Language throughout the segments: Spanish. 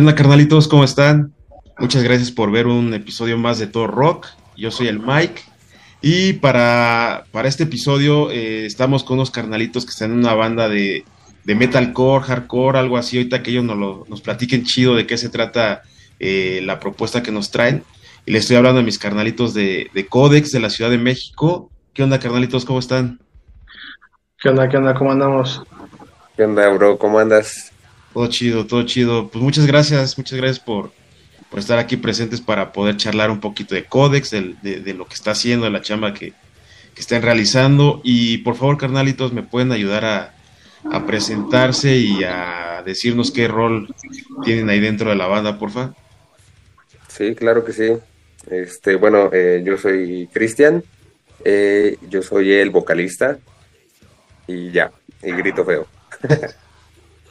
¿Qué onda, carnalitos? ¿Cómo están? Muchas gracias por ver un episodio más de Todo Rock. Yo soy el Mike. Y para, para este episodio eh, estamos con unos carnalitos que están en una banda de, de metalcore, hardcore, algo así. Ahorita que ellos nos, lo, nos platiquen chido de qué se trata eh, la propuesta que nos traen. Y les estoy hablando de mis carnalitos de, de Codex de la Ciudad de México. ¿Qué onda, carnalitos? ¿Cómo están? ¿Qué onda? ¿Qué onda? ¿Cómo andamos? ¿Qué onda, bro? ¿Cómo andas? Todo chido, todo chido. Pues muchas gracias, muchas gracias por, por estar aquí presentes para poder charlar un poquito de Codex, de, de, lo que está haciendo, de la chamba que, que, están realizando. Y por favor, carnalitos, me pueden ayudar a, a, presentarse y a decirnos qué rol tienen ahí dentro de la banda, porfa. Sí, claro que sí. Este, bueno, eh, yo soy Cristian, eh, yo soy el vocalista y ya, y grito feo.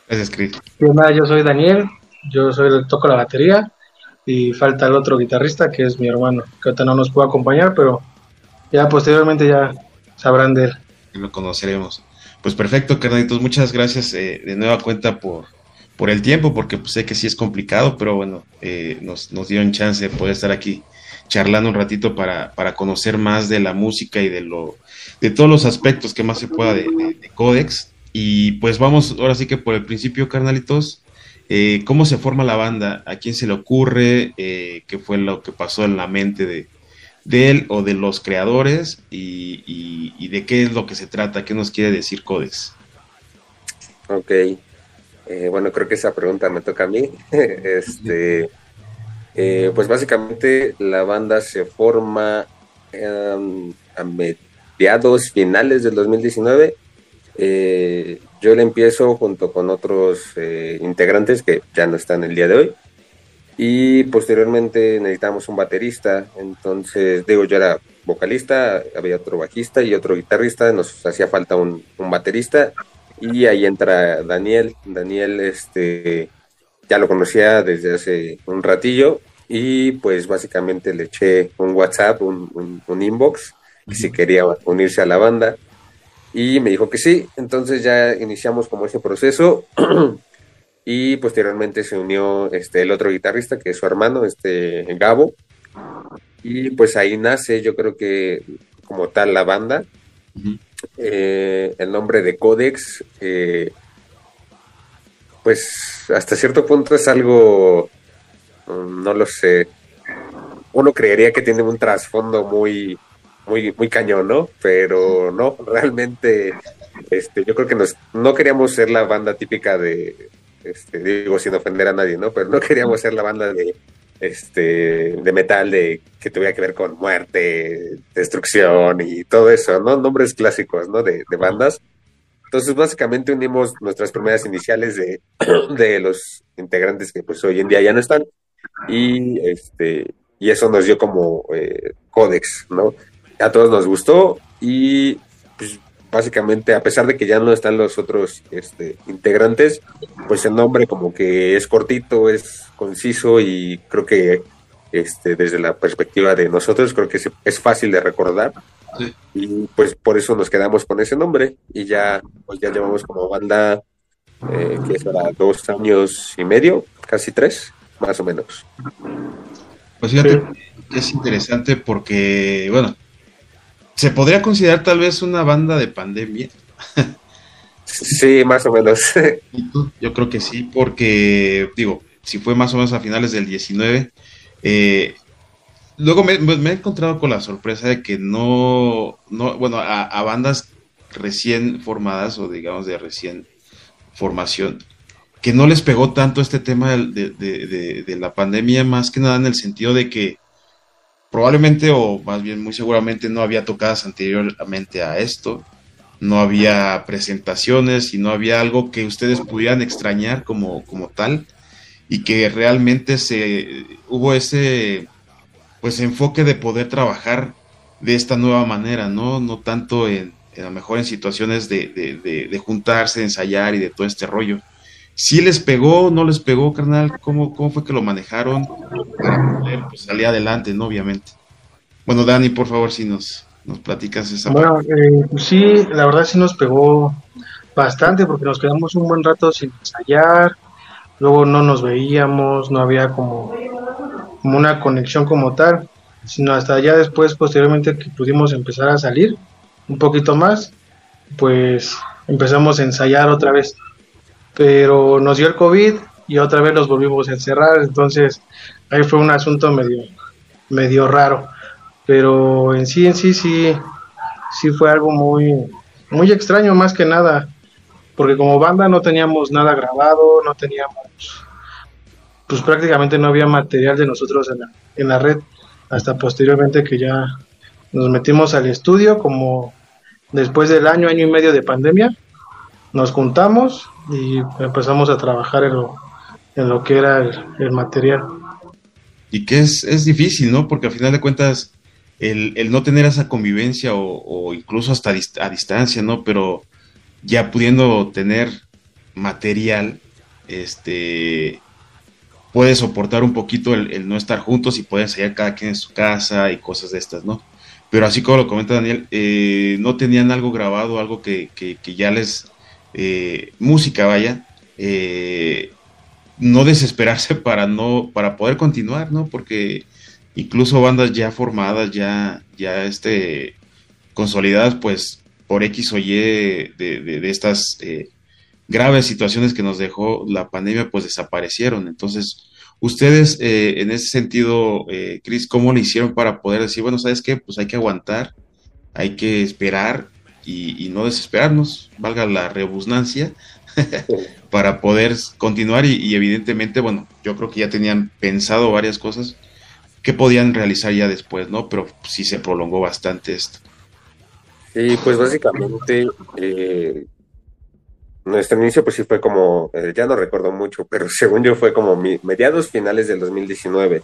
Gracias, Chris. Yo soy Daniel, yo soy el toco la batería y falta el otro guitarrista que es mi hermano, que ahorita no nos puede acompañar, pero ya posteriormente ya sabrán de él. Lo conoceremos. Pues perfecto, carnalitos, muchas gracias eh, de nueva cuenta por, por el tiempo, porque pues, sé que sí es complicado, pero bueno, eh, nos, nos dieron chance de poder estar aquí charlando un ratito para, para conocer más de la música y de lo de todos los aspectos que más se pueda de, de, de Codex. Y pues vamos ahora sí que por el principio, carnalitos. Eh, ¿Cómo se forma la banda? ¿A quién se le ocurre? Eh, ¿Qué fue lo que pasó en la mente de, él o de los creadores? Y, de qué es lo que se trata? ¿Qué nos quiere decir Codex? Ok. Eh, bueno, creo que esa pregunta me toca a mí. este, pues básicamente la banda se forma um, a mediados finales del 2019 eh, yo le empiezo junto con otros eh, integrantes que ya no están el día de hoy. Y posteriormente necesitamos un baterista. Entonces, digo, yo era vocalista, había otro bajista y otro guitarrista. Nos hacía falta un, un baterista. Y ahí entra Daniel. Daniel, este, ya lo conocía desde hace un ratillo. Y pues básicamente le eché un WhatsApp, un, un, un inbox, que si quería unirse a la banda y me dijo que sí, entonces ya iniciamos como ese proceso y posteriormente se unió este, el otro guitarrista que es su hermano, este Gabo, y pues ahí nace yo creo que como tal la banda, uh -huh. eh, el nombre de Codex, eh, pues hasta cierto punto es algo, no lo sé, uno creería que tiene un trasfondo muy muy, muy cañón, ¿no? Pero no, realmente, este, yo creo que nos, no queríamos ser la banda típica de, este, digo, sin ofender a nadie, ¿no? Pero no queríamos ser la banda de, este, de metal de que tuviera que ver con muerte, destrucción y todo eso, ¿no? Nombres clásicos, ¿no? De, de bandas. Entonces, básicamente unimos nuestras primeras iniciales de, de los integrantes que pues hoy en día ya no están y este y eso nos dio como eh, códex, ¿no? A todos nos gustó y pues, básicamente a pesar de que ya no están los otros este, integrantes, pues el nombre como que es cortito, es conciso y creo que este, desde la perspectiva de nosotros creo que es fácil de recordar sí. y pues por eso nos quedamos con ese nombre y ya pues ya llevamos como banda eh, que será dos años y medio, casi tres, más o menos. Pues fíjate, sí. es interesante porque, bueno, ¿Se podría considerar tal vez una banda de pandemia? sí, más o menos. Yo creo que sí, porque, digo, si fue más o menos a finales del 19, eh, luego me, me, he encontrado con la sorpresa de que no, no bueno, a, a, bandas recién formadas o digamos de recién formación, que no les pegó tanto este tema de, de, de, de la pandemia, más que nada en el sentido de que probablemente o más bien muy seguramente no había tocadas anteriormente a esto, no había presentaciones y no había algo que ustedes pudieran extrañar como, como tal y que realmente se hubo ese pues enfoque de poder trabajar de esta nueva manera, ¿no? No tanto en, a lo mejor en situaciones de, de, de, de, juntarse, ensayar y de todo este rollo. Si les pegó, no les pegó, carnal, ¿cómo, cómo fue que lo manejaron para pues, adelante, no? Obviamente. Bueno, Dani, por favor, si nos, nos platicas esa Bueno, eh, sí, la verdad sí nos pegó bastante porque nos quedamos un buen rato sin ensayar, luego no nos veíamos, no había como, como una conexión como tal, sino hasta ya después, posteriormente que pudimos empezar a salir un poquito más, pues empezamos a ensayar otra vez. Pero nos dio el COVID y otra vez nos volvimos a encerrar, entonces ahí fue un asunto medio, medio raro. Pero en sí, en sí, sí, sí fue algo muy, muy extraño más que nada, porque como banda no teníamos nada grabado, no teníamos, pues prácticamente no había material de nosotros en la, en la red, hasta posteriormente que ya nos metimos al estudio, como después del año, año y medio de pandemia, nos juntamos y empezamos a trabajar en lo, en lo que era el, material. Y que es, es, difícil, ¿no? Porque al final de cuentas, el, el no tener esa convivencia o, o incluso hasta a distancia, ¿no? Pero ya pudiendo tener material, este, puede soportar un poquito el, no estar juntos y pueden salir cada quien en su casa y cosas de estas, ¿no? Pero así como lo comenta Daniel, eh, no tenían algo grabado, algo que, que, ya les, eh, música vaya, eh, no desesperarse para no, para poder continuar, ¿no? Porque incluso bandas ya formadas, ya, ya este, consolidadas, pues por X o Y de, estas eh, graves situaciones que nos dejó la pandemia, pues desaparecieron. Entonces, ustedes en ese sentido, Cris, ¿cómo le hicieron para poder decir, bueno, ¿sabes qué? Pues hay que aguantar, hay que esperar y, no desesperarnos, valga la rebusnancia, para poder continuar y, y, evidentemente, bueno, yo creo que ya tenían pensado varias cosas que podían realizar ya después, ¿no? Pero sí se prolongó bastante esto. Y pues básicamente eh, nuestro inicio pues sí fue como, eh, ya no recuerdo mucho, pero según yo fue como mediados finales del 2019.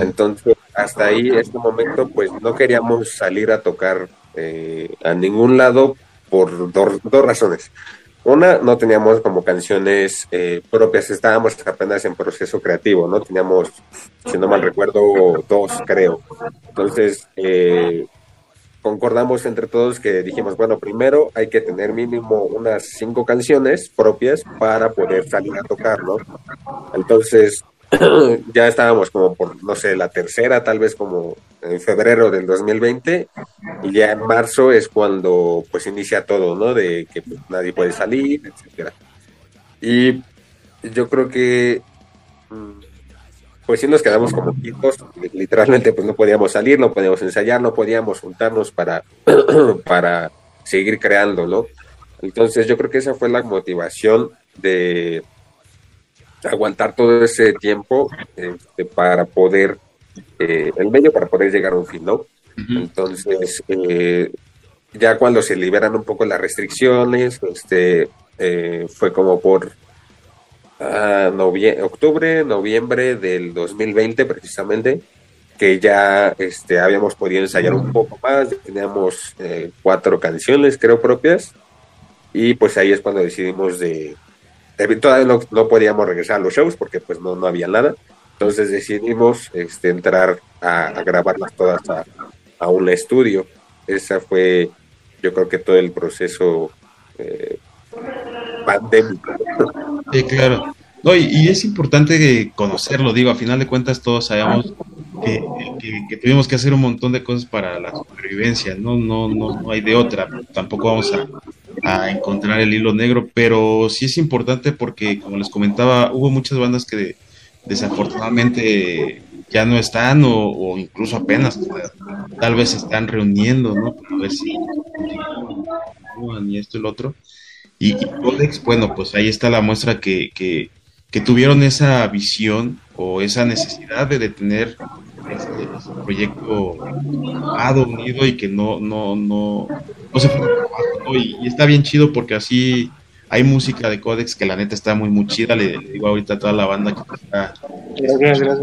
Entonces, hasta ahí, este momento, pues no queríamos salir a tocar eh, a ningún lado por dos razones. Una, no teníamos como canciones propias, estábamos apenas en proceso creativo, ¿no? Teníamos, si no mal recuerdo, dos, creo. Entonces, eh, concordamos entre todos que dijimos, bueno, primero hay que tener mínimo unas cinco canciones propias para poder salir a tocar, ¿no? Entonces, ya estábamos como por, no sé, la tercera, tal vez como en febrero del 2020, y ya en marzo es cuando pues inicia todo, ¿no? De que pues, nadie puede salir, etcétera. Y yo creo que mm, pues sí nos quedamos como quietos, literalmente pues no podíamos salir, no podíamos ensayar, no podíamos juntarnos para, para seguir creando, ¿no? Entonces yo creo que esa fue la motivación de aguantar todo ese tiempo este, para poder, eh, el medio para poder llegar a un fin, ¿no? Entonces, eh, ya cuando se liberan un poco las restricciones, este, eh, fue como por octubre, noviembre del 2020 precisamente, que ya este, habíamos podido ensayar un poco más, teníamos eh, cuatro canciones creo propias, y pues ahí es cuando decidimos de, todavía no, podíamos regresar a los shows porque pues no, no había nada, entonces decidimos este, entrar a, grabarlas todas a, un estudio, esa fue yo creo que todo el proceso eh, pandémico. Sí, claro. No, y, es importante conocerlo, digo, a final de cuentas todos sabemos que, tuvimos que hacer un montón de cosas para la supervivencia, no, no, no, no hay de otra, tampoco vamos a, encontrar el hilo negro, pero sí es importante porque, como les comentaba, hubo muchas bandas que desafortunadamente ya no están o, incluso apenas tal vez se están reuniendo, ¿no? Para ver si y esto y lo otro. Y, Codex, bueno, pues ahí está la muestra que, que, tuvieron esa visión o esa necesidad de tener este, proyecto unido unido y que no, no, no, no se Y, está bien chido porque así hay música de Codex que la neta está muy, muy chida. Le, digo ahorita a toda la banda que está. Gracias, gracias.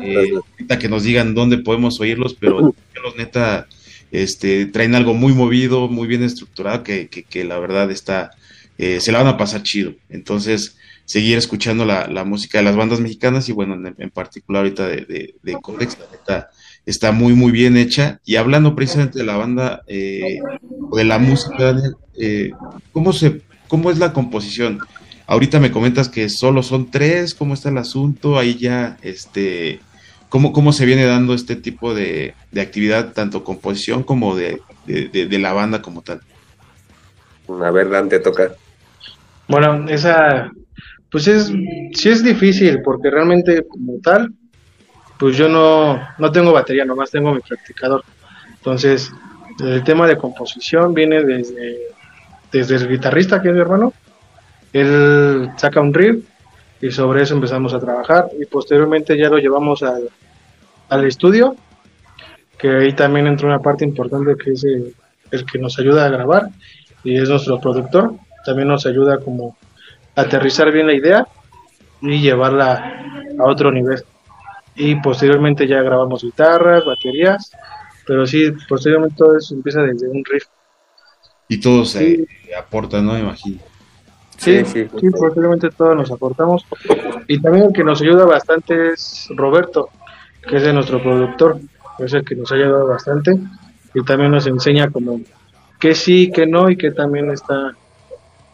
Eh, ahorita que nos digan dónde podemos oírlos, pero los neta este, traen algo muy movido, muy bien estructurado, que, que la verdad está eh, se la van a pasar chido. Entonces, seguir escuchando la, música de las bandas mexicanas y bueno, en, particular ahorita de, de, de Codex, está muy, muy bien hecha. Y hablando precisamente de la banda, eh, o de la música, eh, ¿cómo, se, ¿cómo es la composición? Ahorita me comentas que solo son tres, ¿cómo está el asunto? Ahí ya, este, ¿cómo, cómo se viene dando este tipo de, actividad, tanto composición como de, la banda como tal? A ver, Dante, toca. Bueno, esa, pues es, sí es difícil, porque realmente como tal, pues yo no, no tengo batería, nomás tengo mi practicador. Entonces, el tema de composición viene desde, desde el guitarrista, que es mi hermano, él saca un riff y sobre eso empezamos a trabajar y posteriormente ya lo llevamos al, al estudio, que ahí también entra una parte importante que es el, que nos ayuda a grabar y es nuestro productor, también nos ayuda como a aterrizar bien la idea y llevarla a otro nivel. Y posteriormente ya grabamos guitarras, baterías, pero sí, posteriormente todo eso empieza desde un riff. Y todo se aporta, ¿no? Imagino. Sí, sí, sí, posiblemente todos nos aportamos. Y también el que nos ayuda bastante es Roberto, que es nuestro productor, es el que nos ha ayudado bastante y también nos enseña como que sí, que no y que también está,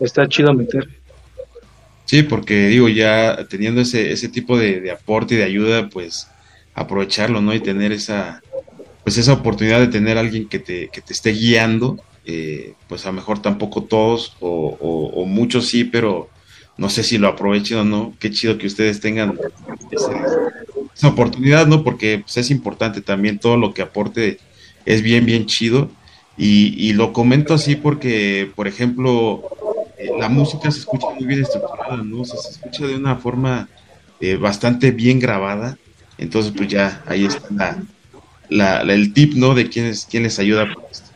está chido meter. Sí, porque digo, ya teniendo ese, ese tipo de, aporte y de ayuda, pues aprovecharlo, ¿no? Y tener esa, pues esa oportunidad de tener alguien que te, que te esté guiando eh, pues a lo mejor tampoco todos o, muchos sí, pero no sé si lo aprovechen o no. Qué chido que ustedes tengan esa oportunidad, ¿no? Porque pues, es importante también todo lo que aporte es bien, bien chido. Y, lo comento así porque, por ejemplo, eh, la música se escucha muy bien estructurada, ¿no? se escucha de una forma eh, bastante bien grabada. Entonces, pues ya ahí está la, el tip, ¿no? De quién, quién les ayuda con esto.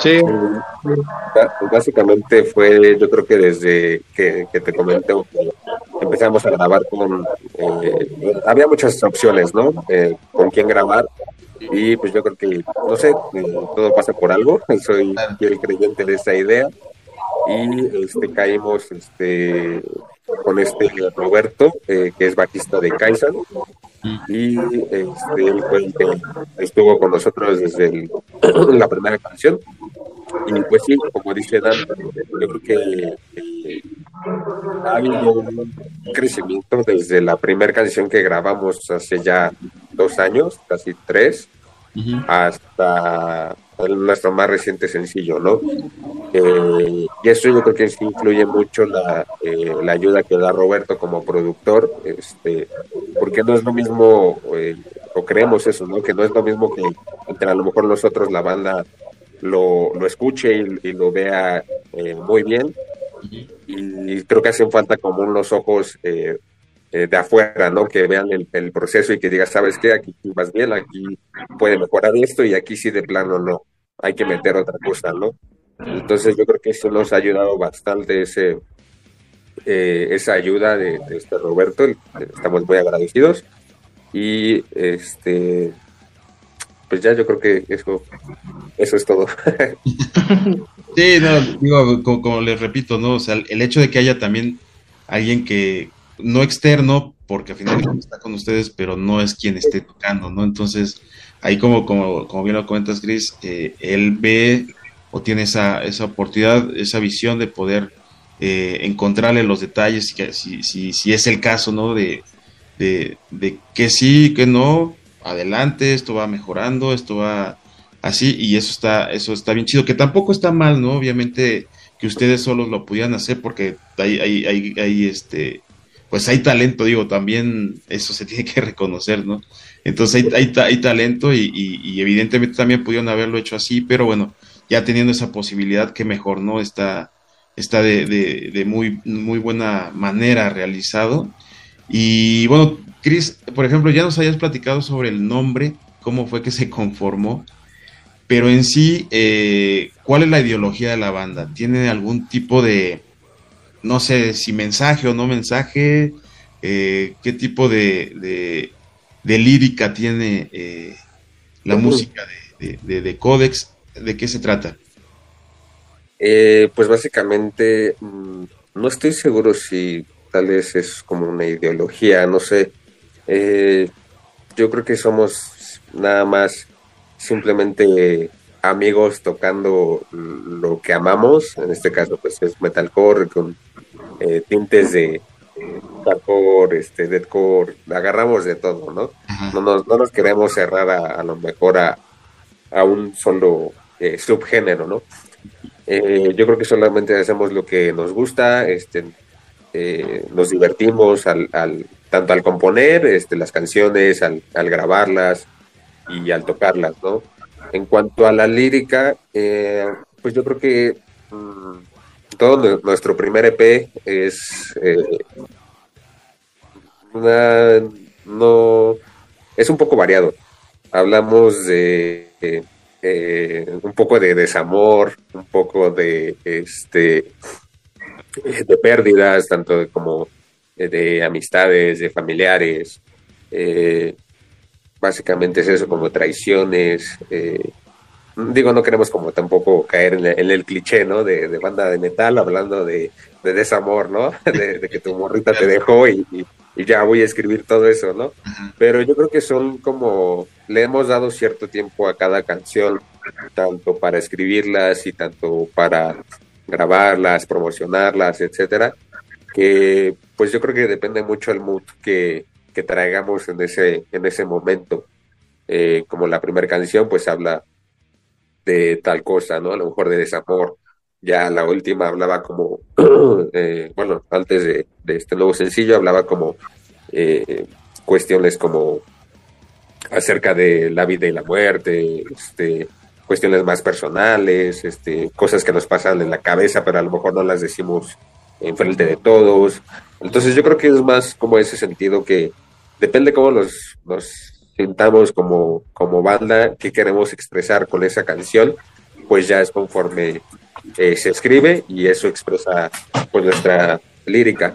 Sí. Básicamente fue, yo creo que desde que, te comenté, empezamos a grabar con, eh, había muchas opciones, ¿no? Eh, con quién grabar. Y pues yo creo que, no sé, todo pasa por algo. Soy el creyente de esa idea. Y este, caímos este, con este Roberto, que es bajista de Kaizen. Y este, él fue el que estuvo con nosotros desde la primera canción. Y pues sí, como dice Dan, yo creo que eh, ha habido un crecimiento desde la primera canción que grabamos hace ya dos años, casi tres, hasta nuestro más reciente sencillo, ¿no? Eh, y eso yo creo que sí influye mucho la, eh, la, ayuda que da Roberto como productor, este, porque no es lo mismo, eh, o creemos eso, ¿no? Que no es lo mismo que entre a lo mejor nosotros la banda lo, lo escuche y, lo vea muy bien, y creo que hacen falta como unos ojos de afuera, ¿no? Que vean el, el, proceso y que digas, ¿sabes qué? Aquí vas bien, aquí puede mejorar esto y aquí sí de plano no, hay que meter otra cosa, ¿no? Entonces yo creo que eso nos ha ayudado bastante ese eh, esa ayuda de, este Roberto, estamos muy agradecidos y este pues ya yo creo que eso eso es todo. sí, no, digo, como, les repito, ¿no? O sea, el hecho de que haya también alguien que, no externo, porque al final está con ustedes, pero no es quien esté tocando, ¿no? Entonces, ahí como, como, como bien lo comentas, Chris, eh, él ve o tiene esa, esa oportunidad, esa visión de poder eh, encontrarle los detalles, si, si, si, es el caso, ¿no? De, de, que sí, que no, adelante, esto va mejorando, esto va así, y eso está, eso está bien chido, que tampoco está mal, ¿no? Obviamente que ustedes solos lo pudieran hacer porque hay, hay, hay, hay este pues hay talento, digo, también eso se tiene que reconocer, ¿no? Entonces hay, hay, talento y, evidentemente también pudieron haberlo hecho así, pero bueno, ya teniendo esa posibilidad, que mejor, ¿no? Está, está de, de, muy, muy buena manera realizado. Y bueno, Chris, por ejemplo, ya nos hayas platicado sobre el nombre, cómo fue que se conformó, pero en sí, eh, ¿cuál es la ideología de la banda? ¿Tiene algún tipo de, no sé si mensaje o no mensaje, eh, qué tipo de, de, lírica tiene eh, la música de, de, Codex, ¿de qué se trata? Eh, pues básicamente mm, no estoy seguro si tal vez es como una ideología, no sé. yo creo que somos nada más simplemente amigos tocando lo que amamos, en este caso pues es metalcore con eh, tintes de hardcore, este, deathcore, agarramos de todo, ¿no? No nos, no nos, queremos cerrar a, lo mejor a, a un solo eh, subgénero, ¿no? Eh, yo creo que solamente hacemos lo que nos gusta, este, nos divertimos al, al, tanto al componer este, las canciones, al, al grabarlas y al tocarlas, ¿no? En cuanto a la lírica, eh, pues yo creo que mm, todo nuestro primer EP es eh, no es un poco variado. Hablamos de eh, un poco de desamor, un poco de este de pérdidas, tanto como de amistades, de familiares. Eh, básicamente es eso, como traiciones. Eh, digo, no queremos como tampoco caer en, el cliché, ¿no? De, banda de metal hablando de, desamor, ¿no? De, que tu morrita te dejó y, ya voy a escribir todo eso, ¿no? Pero yo creo que son como, le hemos dado cierto tiempo a cada canción, tanto para escribirlas y tanto para grabarlas, promocionarlas, etcétera, que pues yo creo que depende mucho el mood que, que traigamos en ese, en ese momento. Eh, como la primera canción, pues habla de tal cosa, ¿no? A lo mejor de desamor. Ya la última hablaba como, eh, bueno, antes de, este nuevo sencillo hablaba como eh, cuestiones como acerca de la vida y la muerte, este, cuestiones más personales, este, cosas que nos pasan en la cabeza, pero a lo mejor no las decimos en frente de todos. Entonces yo creo que es más como ese sentido que, depende cómo nos, nos sintamos como, como banda, qué queremos expresar con esa canción, pues ya es conforme eh, se escribe y eso expresa pues nuestra lírica.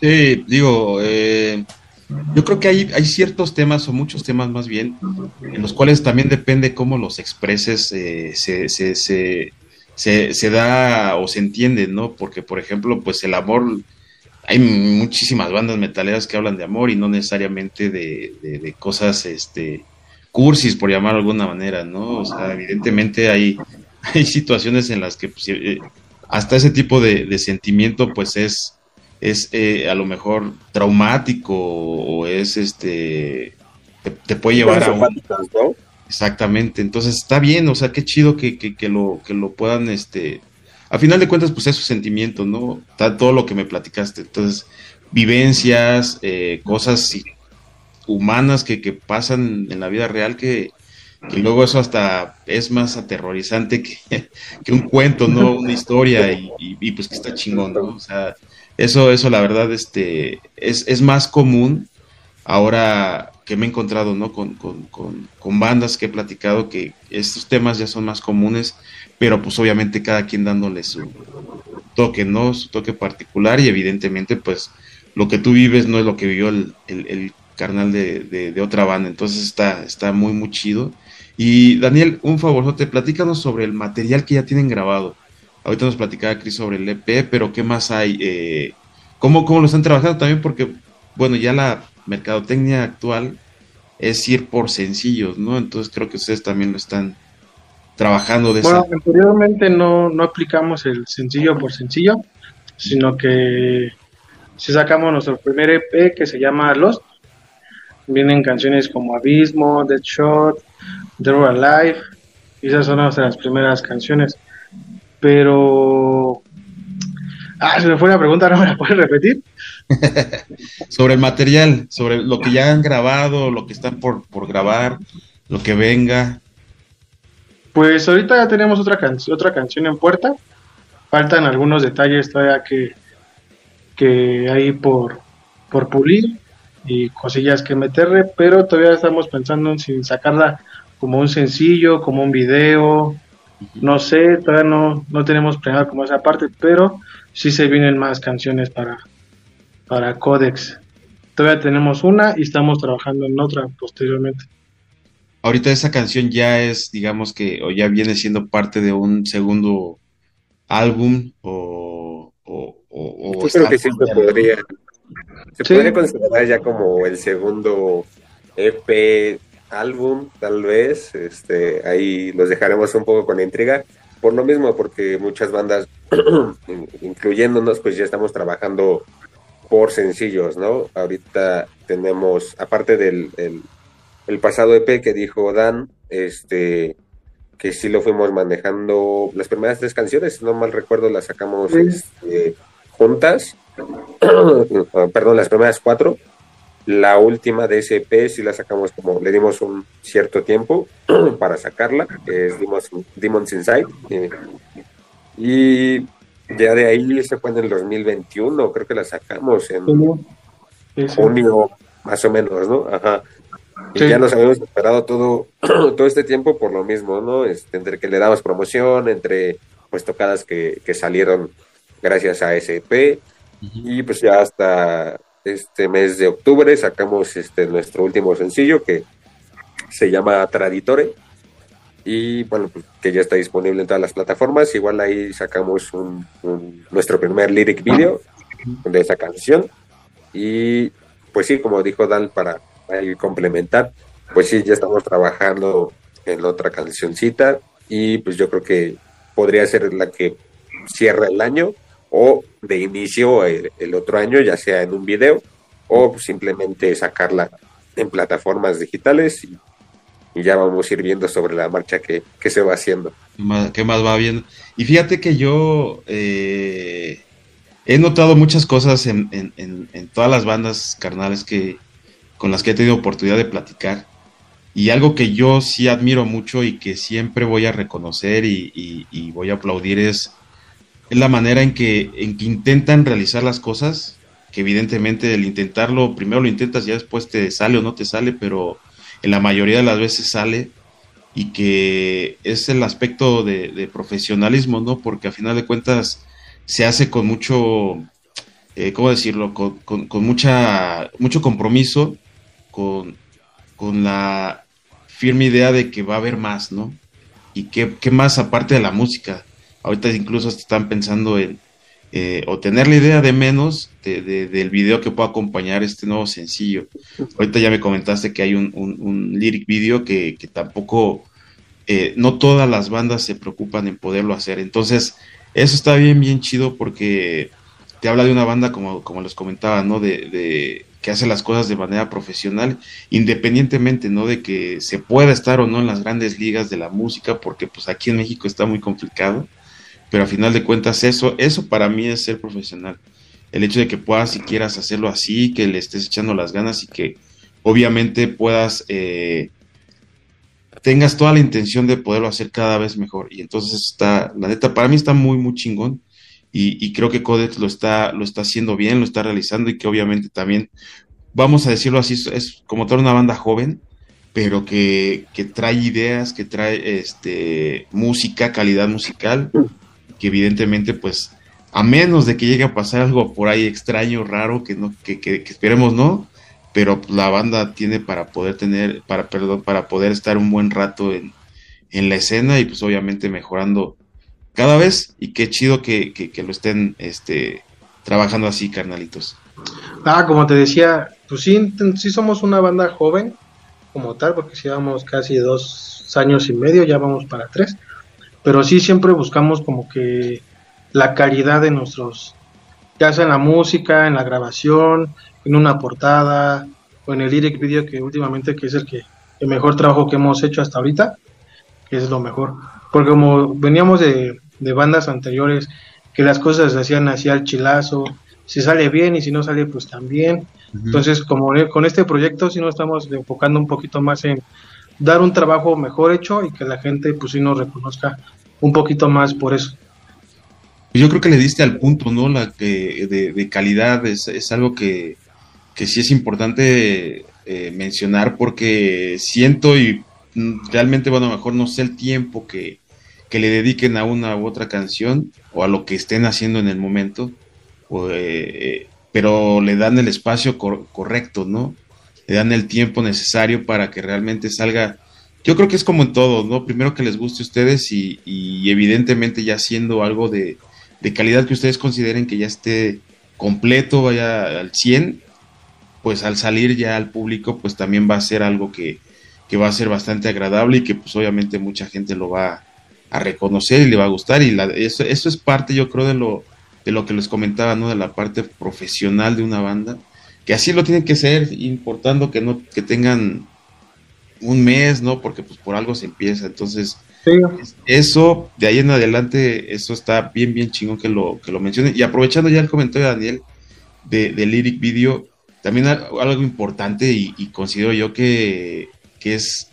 Sí, digo, eh, yo creo que hay, hay ciertos temas, o muchos temas más bien, en los cuales también depende cómo los expreses, eh, se, se, se, se da o se entiende, ¿no? Porque, por ejemplo, pues el amor hay muchísimas bandas metaleras que hablan de amor y no necesariamente de, cosas este cursis por llamar de alguna manera, ¿no? O sea, evidentemente hay, hay situaciones en las que pues, eh, hasta ese tipo de, sentimiento pues es, es eh, a lo mejor traumático o es este te, puede llevar a un... Exactamente, entonces está bien, o sea, qué chido que, que, lo, que lo puedan este a final de cuentas, pues esos sentimientos, ¿no? todo lo que me platicaste. Entonces, vivencias, eh, cosas humanas que, pasan en la vida real que, luego eso hasta es más aterrorizante que, un cuento, ¿no? Una historia y, pues que está chingón, ¿no? O sea, eso, eso la verdad, este, es, es más común ahora que me he encontrado, ¿no? Con, con, con, bandas que he platicado que estos temas ya son más comunes pero pues obviamente cada quien dándole su toque, ¿no? Su toque particular y evidentemente pues lo que tú vives no es lo que vivió el, el, carnal de, otra banda, entonces está, está muy, muy chido. Y Daniel, un te platícanos sobre el material que ya tienen grabado. Ahorita nos platicaba Cris sobre el EP, pero ¿qué más hay? Eh, ¿cómo, ¿Cómo lo están trabajando también? Porque, bueno, ya la mercadotecnia actual es ir por sencillos, ¿no? Entonces creo que ustedes también lo están trabajando de Bueno, anteriormente no, no aplicamos el sencillo por sencillo, sino que si sacamos nuestro primer EP que se llama Lost, vienen canciones como Abismo, Dead Shot, The Alive, y esas son nuestras primeras canciones. Pero. Ah, se me fue la pregunta, ¿no me la puedes repetir? sobre el material, sobre lo que ya han grabado, lo que están por, por grabar, lo que venga. Pues ahorita ya tenemos otra, otra canción en puerta. Faltan algunos detalles todavía que, que hay por, por pulir y cosillas que meterle, pero todavía estamos pensando en si sacarla como un sencillo, como un video, no sé, todavía no, no tenemos planeado como esa parte, pero sí se vienen más canciones para, para Codex. Todavía tenemos una y estamos trabajando en otra posteriormente ahorita esa canción ya es, digamos que, o ya viene siendo parte de un segundo álbum o... o, o, creo que sí se podría, se podría considerar ya como el segundo EP, álbum, tal vez. Este, ahí los dejaremos un poco con intriga. Por lo mismo, porque muchas bandas, incluyéndonos, pues ya estamos trabajando por sencillos, ¿no? Ahorita tenemos, aparte del el, pasado EP que dijo Dan, este, que sí lo fuimos manejando, las primeras tres canciones, si no mal recuerdo, las sacamos este, juntas, perdón, las primeras cuatro, la última de ese EP sí la sacamos como, le dimos un cierto tiempo para sacarla, que es Demons, Inside. Eh, y ya de ahí se fue en el 2021, creo que la sacamos en junio, más o menos, ¿no? Ajá. Y ya nos habíamos esperado todo, todo este tiempo por lo mismo, ¿no? Este, entre que le damos promoción, entre pues tocadas que, que salieron gracias a ese EP, y pues ya hasta este mes de octubre sacamos este nuestro último sencillo que se llama Traditore y bueno, pues, que ya está disponible en todas las plataformas. Igual ahí sacamos un, nuestro primer lyric video de esa canción y pues sí, como dijo Dan para complementar, pues sí, ya estamos trabajando en otra cancioncita y pues yo creo que podría ser la que cierra el año o de inicio el, otro año, ya sea en un video o simplemente sacarla en plataformas digitales y, ya vamos a ir viendo sobre la marcha que, se va haciendo. ¿Qué más va viendo? Y fíjate que yo eh, he notado muchas cosas en, en, todas las bandas carnales que, con las que he tenido oportunidad de platicar. Y algo que yo sí admiro mucho y que siempre voy a reconocer y, y voy a aplaudir es es la manera en que, en que intentan realizar las cosas, que evidentemente el intentarlo, primero lo intentas, ya después te sale o no te sale, pero en la mayoría de las veces sale y que es el aspecto de, profesionalismo, ¿no? Porque a final de cuentas se hace con mucho, eh, ¿cómo decirlo? Con, con, mucha, mucho compromiso, con, con la firme idea de que va a haber más, ¿no? Y qué, qué más aparte de la música Ahorita incluso están pensando en eh, o tener la idea de menos del video que pueda acompañar este nuevo sencillo. Ahorita ya me comentaste que hay un, lyric video que, tampoco, eh, no todas las bandas se preocupan en poderlo hacer. Entonces, eso está bien, bien chido porque te habla de una banda, como, como les comentaba, ¿no? De, que hace las cosas de manera profesional, independientemente, ¿no? De que se pueda estar o no en las grandes ligas de la música, porque pues aquí en México está muy complicado pero a final de cuentas eso, eso para mí es ser profesional. El hecho de que puedas y quieras hacerlo así, que le estés echando las ganas y que obviamente puedas, eh, tengas toda la intención de poderlo hacer cada vez mejor. Y entonces está, la neta, para mí está muy, muy chingón. Y, creo que Codex lo está, lo está haciendo bien, lo está realizando y que obviamente también, vamos a decirlo así, es como toda una banda joven, pero que, que trae ideas, que trae este, música, calidad musical que evidentemente pues a menos de que llegue a pasar algo por ahí extraño, raro, que no, que, que, esperemos no, pero la banda tiene para poder tener, para, perdón, para poder estar un buen rato en, en la escena y pues obviamente mejorando cada vez. Y qué chido que, que, lo estén este, trabajando así, carnalitos. Ah, como te decía, pues sí, sí somos una banda joven como tal, porque llevamos casi dos años y medio, ya vamos para tres pero sí siempre buscamos como que la calidad de nuestros, ya sea en la música, en la grabación, en una portada o en el direct video que últimamente que es el que el mejor trabajo que hemos hecho hasta ahorita, que es lo mejor, porque como veníamos de, bandas anteriores que las cosas se hacían así al chilazo, si sale bien y si no sale pues también. Entonces, como con este proyecto sí nos estamos enfocando un poquito más en dar un trabajo mejor hecho y que la gente pues sí nos reconozca un poquito más por eso. Yo creo que le diste al punto, ¿no? La que de, calidad es, algo que, que sí es importante eh, mencionar porque siento y realmente, bueno, mejor no sé el tiempo que, que, le dediquen a una u otra canción o a lo que estén haciendo en el momento, eh, pero le dan el espacio correcto, ¿no? Le dan el tiempo necesario para que realmente salga yo creo que es como en todo, ¿no? Primero que les guste a ustedes y, evidentemente ya siendo algo de, calidad que ustedes consideren que ya esté completo, vaya al 100, pues al salir ya al público, pues también va a ser algo que, que va a ser bastante agradable y que pues obviamente mucha gente lo va a reconocer y le va a gustar y la, eso, eso es parte yo creo de lo, de lo que les comentaba, ¿no? De la parte profesional de una banda, que así lo tiene que ser, importando que no, que tengan un mes, ¿no? Porque pues por algo se empieza, entonces eso, de ahí en adelante, eso está bien, bien chingón que lo, que lo mencione. Y aprovechando ya el comentario de Daniel de, de Lyric Video, también algo importante y, considero yo que, que, es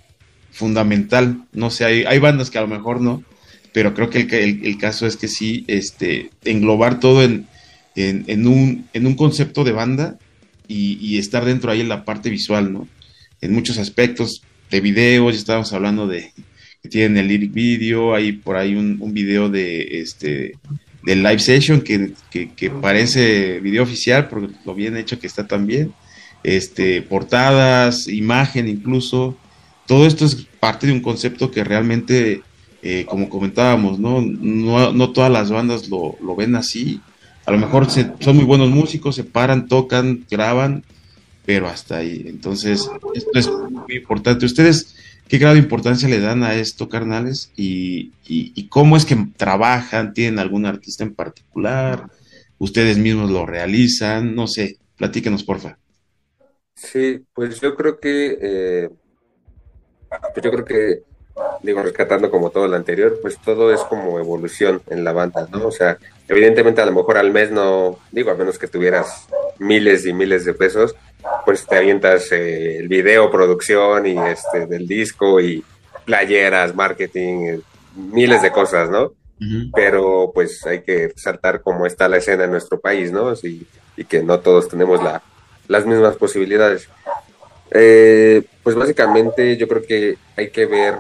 fundamental, no sé, hay, hay, bandas que a lo mejor no, pero creo que el, el, caso es que sí, este, englobar todo en, en, un, en un concepto de banda y, y, estar dentro ahí en la parte visual, ¿no? En muchos aspectos de videos, ya estábamos hablando de que tienen el lyric video, hay por ahí un, video de este de live session que, que, parece video oficial, porque lo bien hecho que está también, este, portadas, imagen incluso, todo esto es parte de un concepto que realmente, eh, como comentábamos, ¿no? ¿no? No, todas las bandas lo, lo ven así, a lo mejor son muy buenos músicos, se paran, tocan, graban, pero hasta ahí. Entonces, esto es muy importante. Ustedes, ¿qué grado de importancia le dan a esto, carnales? Y, y, cómo es que trabajan? ¿Tienen algún artista en particular? ¿Ustedes mismos lo realizan? No sé, platíquenos, porfa. Sí, pues yo creo que, eh, yo creo que, digo, rescatando como todo lo anterior, pues todo es como evolución en la banda, ¿no? O sea, evidentemente a lo mejor al mes no, digo, a menos que tuvieras miles y miles de pesos, pues te avientas eh, el video, producción y este del disco y playeras, marketing, eh, miles de cosas, ¿no? Pero pues hay que saltar cómo está la escena en nuestro país, ¿no? y que no todos tenemos la, las mismas posibilidades. Eh, pues básicamente yo creo que hay que ver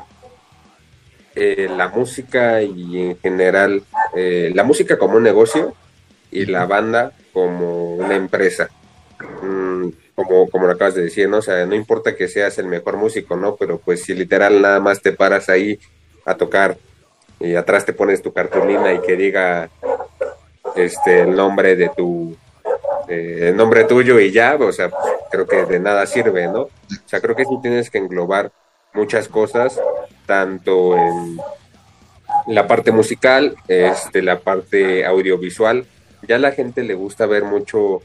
la música y en general la música como un negocio y la banda como una empresa. Mm, como, como lo acabas de decir, ¿no? O sea, no importa que seas el mejor músico, ¿no? Pero pues si literal nada más te paras ahí a tocar y atrás te pones tu cartulina y que diga este el nombre de tu el nombre tuyo y ya, o sea, creo que de nada sirve, ¿no? O sea, creo que sí tienes que englobar muchas cosas, tanto en la parte musical, este, la parte audiovisual. Ya a la gente le gusta ver mucho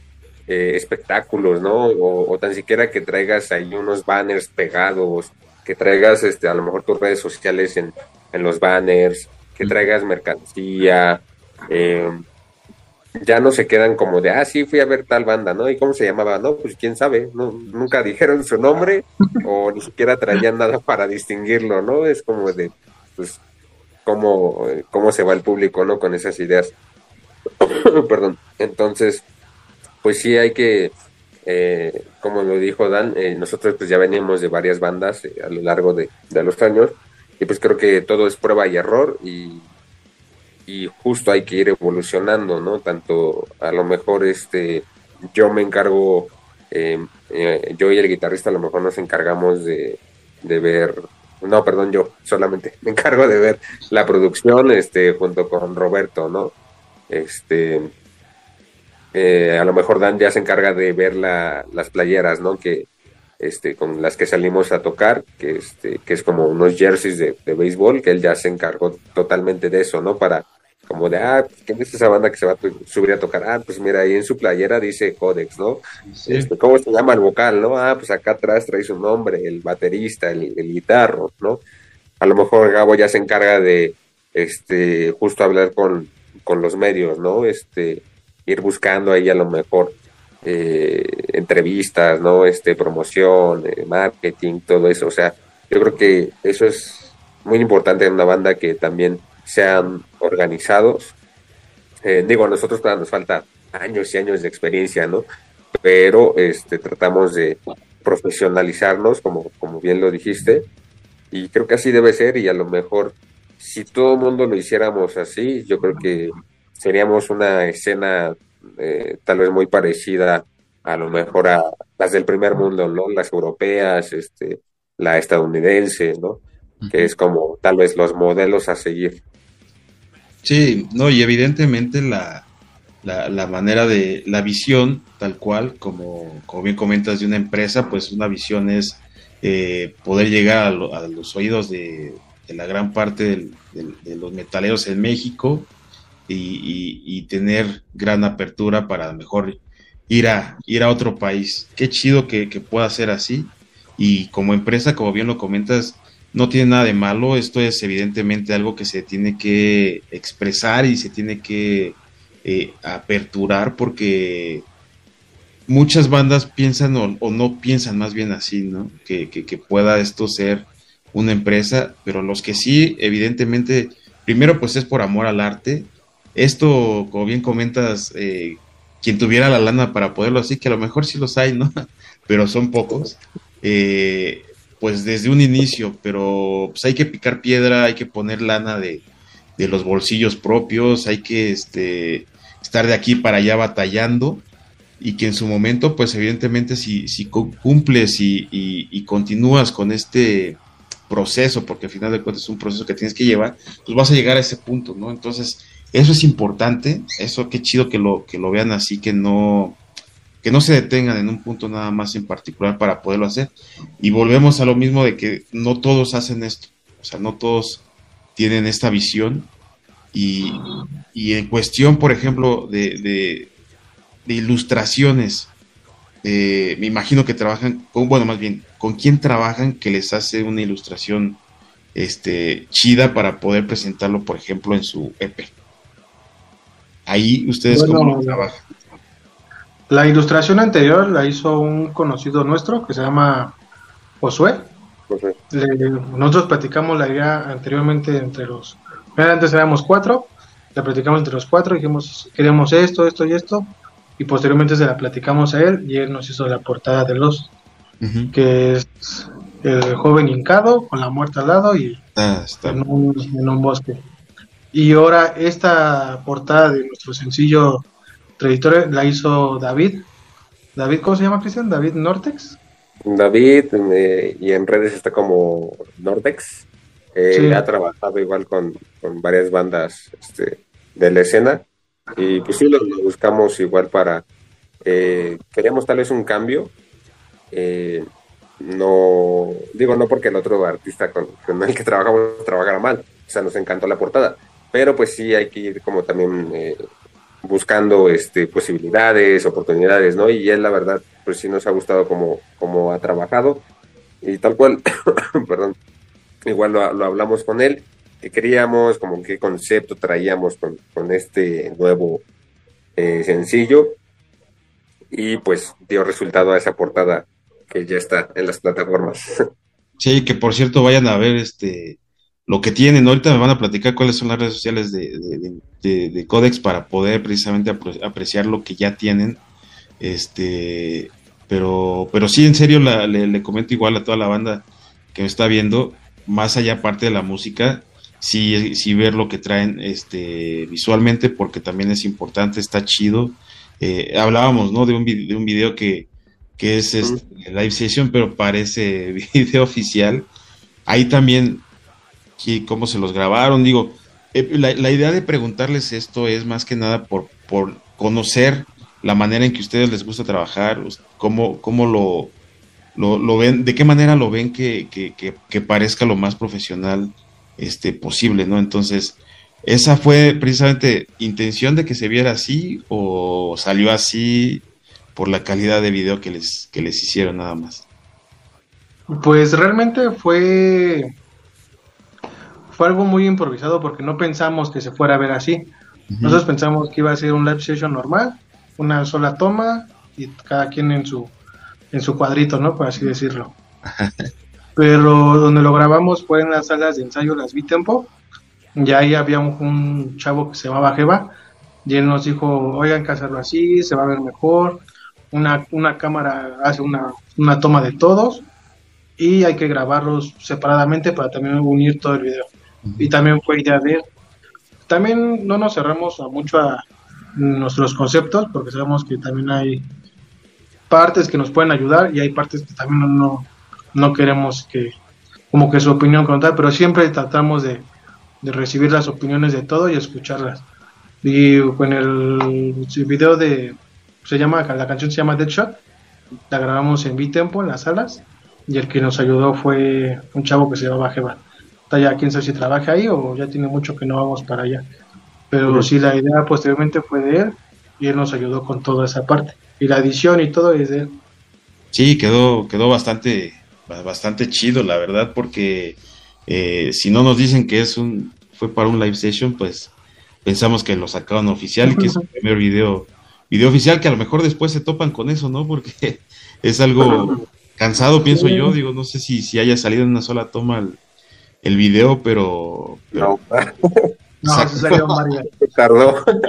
eh, espectáculos, ¿no? O, tan siquiera que traigas ahí unos banners pegados, que traigas este, a lo mejor tus redes sociales en, los banners, que traigas mercancía. Eh, ya no se quedan como de, ah, sí, fui a ver tal banda, ¿no? ¿Y cómo se llamaba? No, pues quién sabe, no, nunca dijeron su nombre o ni siquiera traían nada para distinguirlo, ¿no? Es como de, pues, cómo, cómo se va el público, ¿no? Con esas ideas. Perdón. Entonces, pues sí hay que, eh, como lo dijo Dan, eh, nosotros pues ya veníamos de varias bandas eh, a lo largo de, los años y pues creo que todo es prueba y error y, y justo hay que ir evolucionando, ¿no? Tanto a lo mejor este, yo me encargo, yo y el guitarrista a lo mejor nos encargamos de, de ver no, perdón, yo solamente me encargo de ver la producción este junto con Roberto, ¿no? Este eh, a lo mejor Dan ya se encarga de ver las playeras, ¿no? Que, este, con las que salimos a tocar, que, este, que es como unos jerseys de, de béisbol, que él ya se encargó totalmente de eso, ¿no? Para, como de, ah, ¿quién es esa banda que se va a subir a tocar? Ah, pues mira, ahí en su playera dice Codex, ¿no? Este, ¿Cómo se llama el vocal, no? Ah, pues acá atrás trae su nombre, el baterista, el, el guitarro, ¿no? A lo mejor Gabo ya se encarga de, este, justo hablar con, con los medios, ¿no? Este, ir buscando ahí a lo mejor eh, entrevistas, ¿no? Este, promoción, eh, marketing, todo eso. O sea, yo creo que eso es muy importante en una banda que también sean organizados. Eh, digo, a nosotros nos falta años y años de experiencia, ¿no? Pero este, tratamos de profesionalizarnos, como, como bien lo dijiste, y creo que así debe ser, y a lo mejor si todo el mundo lo hiciéramos así, yo creo que seríamos una escena eh, tal vez muy parecida a lo mejor a las del primer mundo, ¿no? Las europeas, este, la estadounidense, ¿no? Que es como tal vez los modelos a seguir. Sí, no, y evidentemente la, la, manera de, la visión tal cual, como, como bien comentas de una empresa, pues una visión es eh, poder llegar a, los oídos de, la gran parte de los metaleros en México y, tener gran apertura para mejor ir a, ir a otro país. Qué chido que, pueda ser así. Y como empresa, como bien lo comentas, no tiene nada de malo. Esto es evidentemente algo que se tiene que expresar y se tiene que eh, aperturar porque muchas bandas piensan o, no piensan más bien así, ¿no? Que, que, pueda esto ser una empresa, pero los que sí, evidentemente, primero pues es por amor al arte. Esto, como bien comentas, eh, quien tuviera la lana para poderlo así, que a lo mejor sí los hay, ¿no? pero son pocos. Eh, pues desde un inicio, pero pues hay que picar piedra, hay que poner lana de, de los bolsillos propios, hay que este, estar de aquí para allá batallando y que en su momento, pues evidentemente si, si cumples y, continúas con este proceso, porque al final de cuentas es un proceso que tienes que llevar, pues vas a llegar a ese punto, ¿no? Entonces, eso es importante, eso qué chido que lo, que lo vean así, que no, que no se detengan en un punto nada más en particular para poderlo hacer. Y volvemos a lo mismo de que no todos hacen esto, o sea, no todos tienen esta visión. Y, y en cuestión, por ejemplo, de de ilustraciones. Eh, me imagino que trabajan con, bueno, más bien, ¿con quién trabajan que les hace una ilustración este, chida para poder presentarlo, por ejemplo, en su EP? Ahí ustedes cómo trabajan. La ilustración anterior la hizo un conocido nuestro que se llama Josué. nosotros platicamos la idea anteriormente entre los. Antes éramos cuatro, la platicamos entre los cuatro, dijimos queremos esto, esto y esto y posteriormente se la platicamos a él y él nos hizo la portada de los que es el joven hincado con la muerte al lado y ah, en, un, bosque y ahora esta portada de nuestro sencillo trayectoria la hizo David. David ¿cómo se llama Cristian? David Nortex. David eh, y en redes está como Nortex eh, ha trabajado igual con, con varias bandas este, de la escena. Y pues sí, lo, buscamos igual para, eh, queríamos tal vez un cambio, eh, no, digo, no porque el otro artista con, el que trabajamos trabajara mal, o sea, nos encantó la portada, pero pues sí hay que ir como también eh, buscando este, posibilidades, oportunidades, ¿no? Y él, la verdad, pues sí nos ha gustado como, ha trabajado y tal cual, perdón, igual lo, lo hablamos con él que queríamos, como qué concepto traíamos con, este nuevo eh, sencillo. Y pues dio resultado a esa portada que ya está en las plataformas. Sí, que por cierto vayan a ver este lo que tienen. Ahorita me van a platicar cuáles son las redes sociales de, de, Codex para poder precisamente apreciar lo que ya tienen. Este, pero, pero sí, en serio, le, le, comento igual a toda la banda que me está viendo, más allá parte de la música, sí, sí ver lo que traen este, visualmente, porque también es importante, está chido. Eh, hablábamos, ¿no? De un, de un video que, que es este, live session, pero parece video oficial. Ahí también, cómo se los grabaron, digo, eh, la, la, idea de preguntarles esto es más que nada por, por conocer la manera en que a ustedes les gusta trabajar, cómo, cómo lo, lo, lo ven, de qué manera lo ven que, que, que parezca lo más profesional este, posible, ¿no? Entonces, ¿esa fue precisamente intención de que se viera así o salió así por la calidad de video que les, que les hicieron nada más? Pues realmente fue, fue algo muy improvisado porque no pensamos que se fuera a ver así. Nosotros pensamos que iba a ser un live session normal, una sola toma y cada quien en su, en su cuadrito, ¿no? Por así decirlo. pero donde lo grabamos fue en las salas de ensayo Las Bitempo. Ya ahí había un, chavo que se llamaba Jeva, y él nos dijo, oigan que hacerlo así, se va a ver mejor, una, una cámara hace una, una toma de todos, y hay que grabarlos separadamente para también unir todo el video. Y también fue idea de También no nos cerramos a mucho a nuestros conceptos, porque sabemos que también hay partes que nos pueden ayudar y hay partes que también no, no queremos que, como que su opinión contar, pero siempre tratamos de, recibir las opiniones de todo y escucharlas. Y con el, video de, se llama, la canción se llama Deadshot, la grabamos en B-Tempo, en las salas, y el que nos ayudó fue un chavo que se llamaba Jeva. Está ya, quién sabe si trabaja ahí o ya tiene mucho que no vamos para allá. Pero sí, la idea posteriormente fue de él y él nos ayudó con toda esa parte. Y la edición y todo es de él. Sí, quedó, quedó bastante, bastante chido, la verdad, porque eh, si no nos dicen que es un, fue para un live session, pues pensamos que lo sacaron oficial y que es el primer video, video oficial, que a lo mejor después se topan con eso, ¿no? Porque es algo cansado, pienso yo, digo, no sé si, si haya salido en una sola toma el, el video, pero... No. No, se salió María.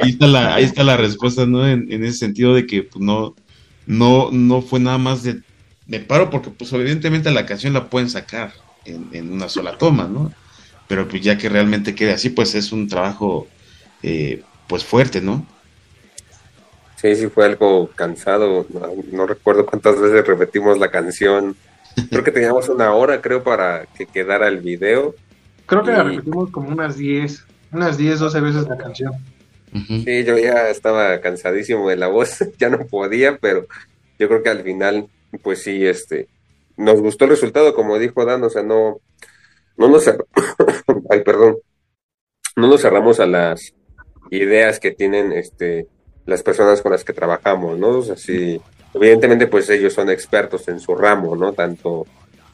Ahí está la, ahí está la respuesta, ¿no? En, en ese sentido de que pues, no, no, no fue nada más de, me paro porque pues evidentemente la canción la pueden sacar en, en, una sola toma, ¿no? Pero pues ya que realmente quede así, pues es un trabajo eh, pues fuerte, ¿no? Sí, sí fue algo cansado, no, no, recuerdo cuántas veces repetimos la canción, creo que teníamos una hora creo para que quedara el video. Creo que y... la repetimos como unas 10, unas 10, 12 veces la canción. Uh -huh. Sí, yo ya estaba cansadísimo de la voz, ya no podía, pero yo creo que al final, pues sí, este, nos gustó el resultado, como dijo Dan, o sea, no, no nos, ay, perdón, no nos cerramos a las ideas que tienen, este, las personas con las que trabajamos, ¿no? O sea, sí, evidentemente, pues ellos son expertos en su ramo, ¿no? Tanto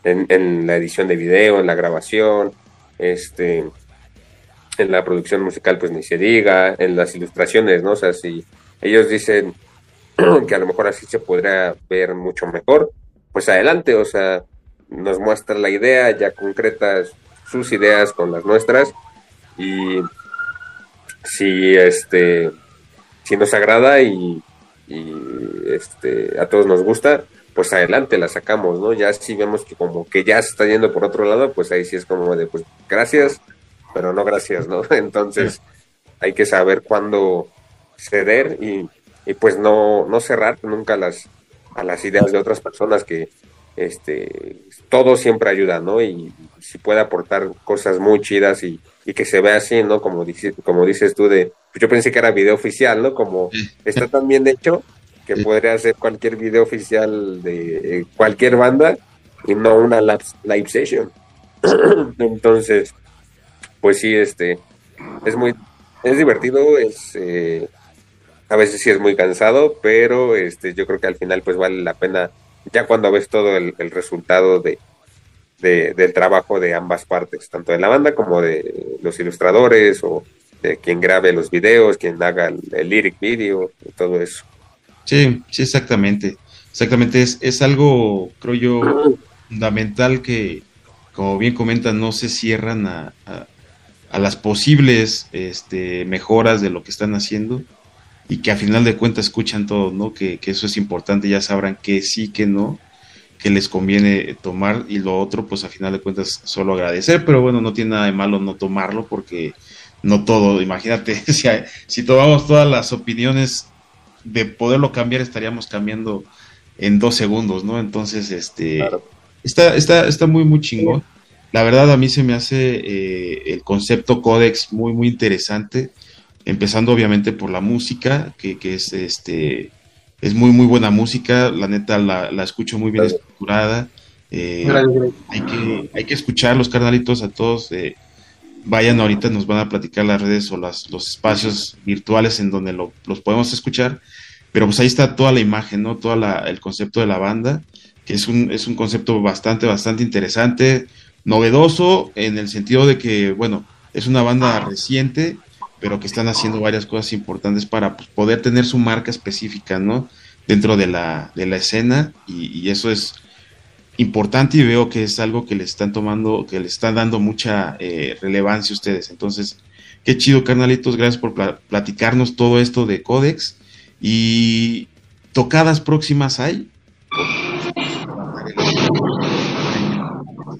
en, la edición de video, en la grabación, este, en la producción musical pues ni se diga, en las ilustraciones, ¿no? O sea, si ellos dicen que a lo mejor así se podría ver mucho mejor, pues adelante, o sea, nos muestra la idea, ya concretas sus ideas con las nuestras y si este si nos agrada y, y este a todos nos gusta, pues adelante la sacamos, ¿no? Ya si vemos que como que ya se está yendo por otro lado, pues ahí sí es como de pues gracias, pero no gracias, ¿no? Entonces hay que saber cuándo ceder y, y, pues no, no cerrar nunca las, a las ideas de otras personas que este todo siempre ayuda, ¿no? Y, y si puede aportar cosas muy chidas y, y, que se vea así, ¿no? Como, dice, como dices tú de, yo pensé que era video oficial, ¿no? Como está tan bien hecho que podría ser cualquier video oficial de eh, cualquier banda y no una live session. Entonces, pues sí, este, es muy, es divertido, es, eh, a veces sí es muy cansado, pero este, yo creo que al final pues vale la pena, ya cuando ves todo el, el resultado de, de, del trabajo de ambas partes, tanto de la banda como de los ilustradores o de quien grabe los videos, quien haga el, lyric video todo eso. Sí, sí, exactamente. Exactamente, es, es algo, creo yo, fundamental que, como bien comentan, no se cierran a, a, a, las posibles este, mejoras de lo que están haciendo y que a final de cuentas escuchan todo, ¿no? Que, que eso es importante, ya sabrán que sí, que no, que les conviene tomar y lo otro, pues a final de cuentas solo agradecer, pero bueno, no tiene nada de malo no tomarlo porque no todo, imagínate, si, si tomamos todas las opiniones de poderlo cambiar estaríamos cambiando en dos segundos, ¿no? Entonces, este, claro. está, está, está muy, muy chingón. La verdad, a mí se me hace eh, el concepto Codex muy, muy interesante, empezando obviamente por la música, que, que es, este, es muy, muy buena música, la neta la, la escucho muy bien estructurada. Eh, hay, que, hay que escuchar los carnalitos a todos. Eh, vayan ahorita, nos van a platicar las redes o las, los espacios virtuales en donde lo, los podemos escuchar, pero pues ahí está toda la imagen, ¿no? Todo el concepto de la banda, que es un, es un concepto bastante, bastante interesante, novedoso en el sentido de que, bueno, es una banda reciente, pero que están haciendo varias cosas importantes para pues, poder tener su marca específica, ¿no? Dentro de la, de la escena, y, y eso es importante y veo que es algo que le están tomando, que le están dando mucha eh, relevancia a ustedes. Entonces, qué chido, carnalitos, gracias por pl platicarnos todo esto de Codex. Y tocadas próximas hay.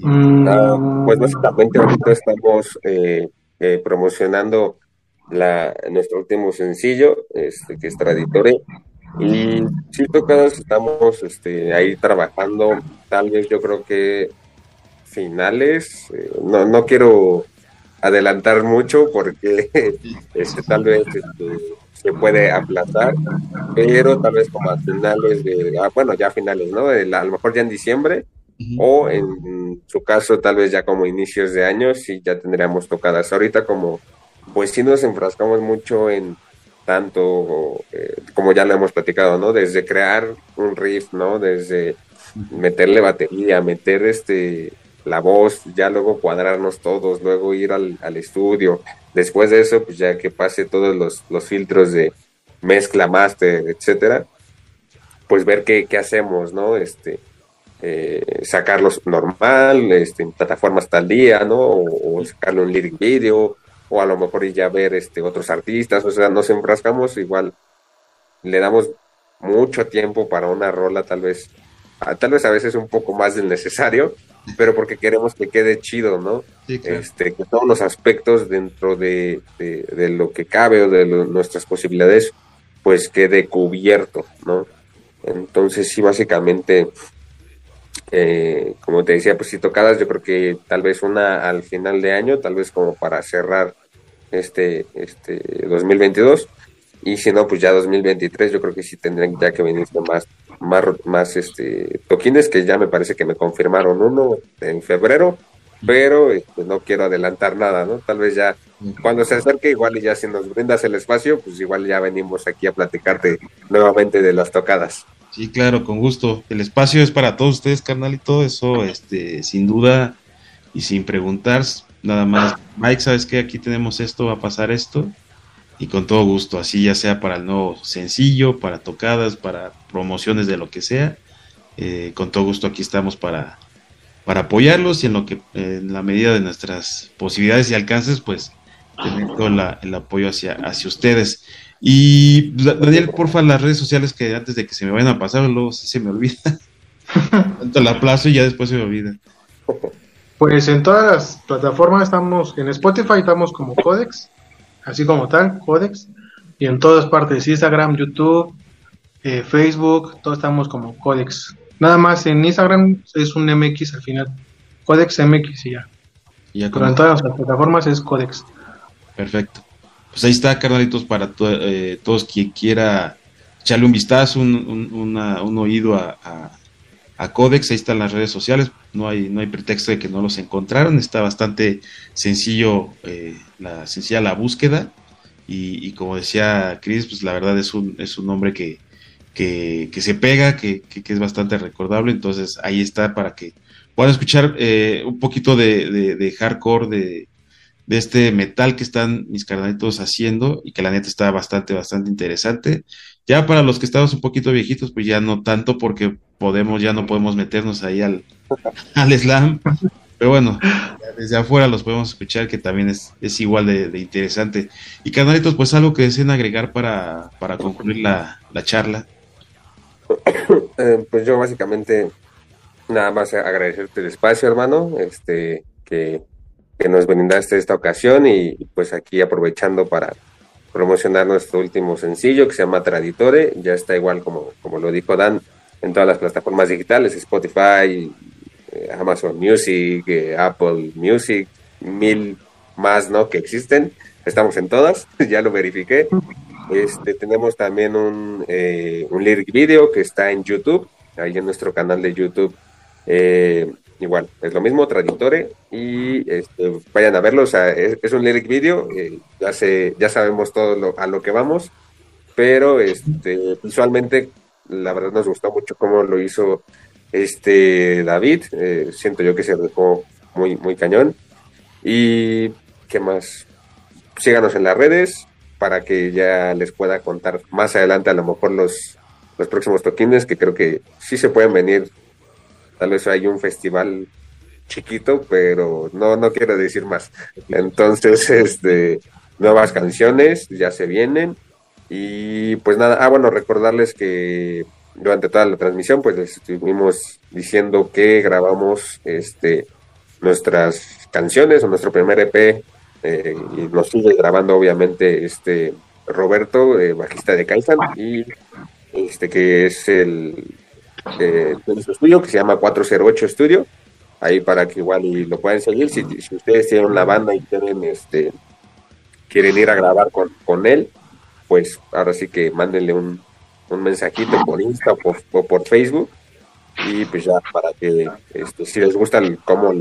Uh, pues básicamente ahorita estamos eh, eh, promocionando la, nuestro último sencillo, este, que es Traditore, y sí, tocadas estamos este, ahí trabajando, tal vez yo creo que finales, eh, no, no quiero adelantar mucho porque este, tal vez este, se puede aplazar, pero tal vez como a finales de, ah, bueno, ya finales, ¿no? El, a lo mejor ya en diciembre o en su caso tal vez ya como inicios de año sí ya tendríamos tocadas. Ahorita como pues sí nos enfrascamos mucho en tanto eh, como ya lo hemos platicado, ¿no? Desde crear un riff, ¿no? Desde meterle batería, meter este la voz, ya luego cuadrarnos todos, luego ir al, estudio. Después de eso, pues ya que pase todos los, los filtros de mezcla, master, etcétera, pues ver qué, qué hacemos, ¿no? Este, eh, sacarlos normal, este, en plataformas tal día, ¿no? O, sacarlo en lyric video, o a lo mejor ya ver este, otros artistas, o sea, nos enfrascamos igual, le damos mucho tiempo para una rola, tal vez, tal vez a veces un poco más del necesario, pero porque queremos que quede chido, ¿no? este, que todos los aspectos dentro de, de, lo que cabe o de nuestras posibilidades, pues quede cubierto, ¿no? Entonces sí, básicamente, eh, como te decía, pues si tocadas, yo creo que tal vez una al final de año, tal vez como para cerrar este, este 2022 y si no, pues ya 2023 yo creo que sí tendrían ya que venir más, más, más este, toquines que ya me parece que me confirmaron uno en febrero, pero este, no quiero adelantar nada, ¿no? Tal vez ya cuando se acerque igual y ya si nos brindas el espacio, pues igual ya venimos aquí a platicarte nuevamente de las tocadas. Sí, claro, con gusto. El espacio es para todos ustedes, carnal, y todo eso, este, sin duda y sin preguntar, nada más, Mike, ¿sabes qué? Aquí tenemos esto, va a pasar esto y con todo gusto, así ya sea para el nuevo sencillo, para tocadas, para promociones de lo que sea, eh, con todo gusto aquí estamos para, para apoyarlos y en lo que en la medida de nuestras posibilidades y alcances, pues tener todo el apoyo hacia, hacia ustedes. Y Daniel, porfa, las redes sociales que antes de que se me vayan a pasar, luego sí se me olvida. Tanto la plazo y ya después se me olvida. Pues en todas las plataformas estamos, en Spotify estamos como Codex, así como tal, Codex, y en todas partes, Instagram, YouTube, eh, Facebook, todos estamos como Codex. Nada más en Instagram es un MX al final, Codex MX y ya. Y Pero en todas las plataformas es Codex. Perfecto. Pues ahí está, carnalitos, para eh, todos quien quiera echarle un vistazo, un, oído a, a, Codex, ahí están las redes sociales, no hay, no hay pretexto de que no los encontraron, está bastante sencillo eh, la sencilla la búsqueda y, como decía Chris, pues la verdad es un, es un nombre que, que, se pega, que, que, es bastante recordable, entonces ahí está para que puedan escuchar eh, un poquito de, de, hardcore, de, de, este metal que están mis carnalitos haciendo y que la neta está bastante, bastante interesante. Ya para los que estamos un poquito viejitos, pues ya no tanto porque podemos, ya no podemos meternos ahí al, al slam, pero bueno, desde afuera los podemos escuchar, que también es, es igual de, interesante. Y canalitos, pues algo que deseen agregar para, para concluir la, charla. Eh, pues yo básicamente nada más agradecerte el espacio, hermano, este, que, que nos brindaste esta ocasión y pues aquí aprovechando para promocionar nuestro último sencillo que se llama Traditore, ya está igual como, como lo dijo Dan en todas las plataformas digitales, Spotify, eh, Amazon Music, eh, Apple Music, mil más, ¿no? Que existen. Estamos en todas, ya lo verifiqué. Este, tenemos también un, eh, un lyric video que está en YouTube, ahí en nuestro canal de YouTube. Igual, es lo mismo, Traditore, y este, vayan a verlo, o sea, es, un lyric video, ya, se, ya sabemos todo a lo que vamos, pero este, visualmente, la verdad nos gustó mucho cómo lo hizo este David, eh, siento yo que se dejó muy, muy cañón. Y qué más, síganos en las redes para que ya les pueda contar más adelante a lo mejor los, los próximos toquines que creo que sí se pueden venir. Tal vez hay un festival chiquito, pero no, no quiero decir más. Entonces, este, nuevas canciones ya se vienen. Y pues nada, ah, bueno, recordarles que durante toda la transmisión, pues les estuvimos diciendo que grabamos este nuestras canciones o nuestro primer EP eh, y nos sigue grabando obviamente este Roberto, eh, bajista de Kaisan, y este que es el eh, estudio que se llama 408 Studio, ahí para que igual y lo puedan seguir, si, ustedes tienen la banda y tienen este quieren ir a grabar con, con él, pues ahora sí que mándenle un, un mensajito por Insta o por, Facebook. Y pues ya para que este, si les gusta el, cómo,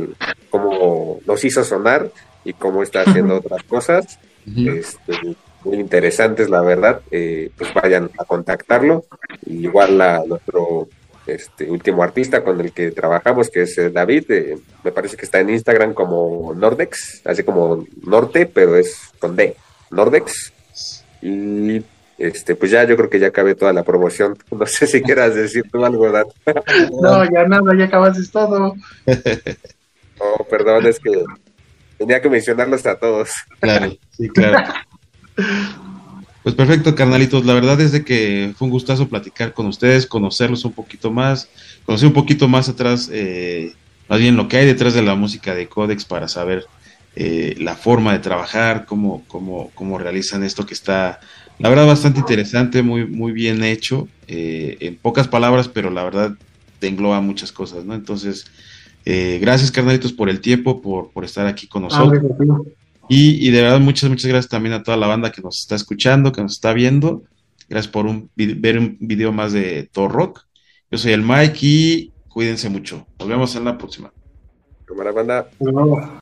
cómo nos hizo sonar y cómo está haciendo otras cosas, este, muy interesantes la verdad, eh, pues vayan a contactarlo. igual a nuestro este último artista con el que trabajamos, que es eh, David, eh, me parece que está en Instagram como Nordex, así como Norte, pero es con D, Nordex. Y este, pues ya yo creo que ya acabé toda la promoción. No sé si quieras decir tú algo, Dan. No, ya nada, ya acabaste todo. Oh, perdón, es que tenía que mencionarlos a todos. Claro, sí, claro. Pues perfecto, carnalitos. La verdad es de que fue un gustazo platicar con ustedes, conocerlos un poquito más, conocer un poquito más atrás, eh, más bien lo que hay detrás de la música de Codex para saber eh, la forma de trabajar, cómo, cómo, cómo realizan esto que está, la verdad, bastante interesante, muy, muy bien hecho, eh, en pocas palabras, pero la verdad te engloba muchas cosas, ¿no? Entonces, gracias, carnalitos, por el tiempo, por, por estar aquí con nosotros. Y, de verdad, muchas, muchas gracias también a toda la banda que nos está escuchando, que nos está viendo. Gracias por un, ver un video más de Thor Rock. Yo soy el Mike y cuídense mucho. Nos vemos en la próxima. Cámara banda.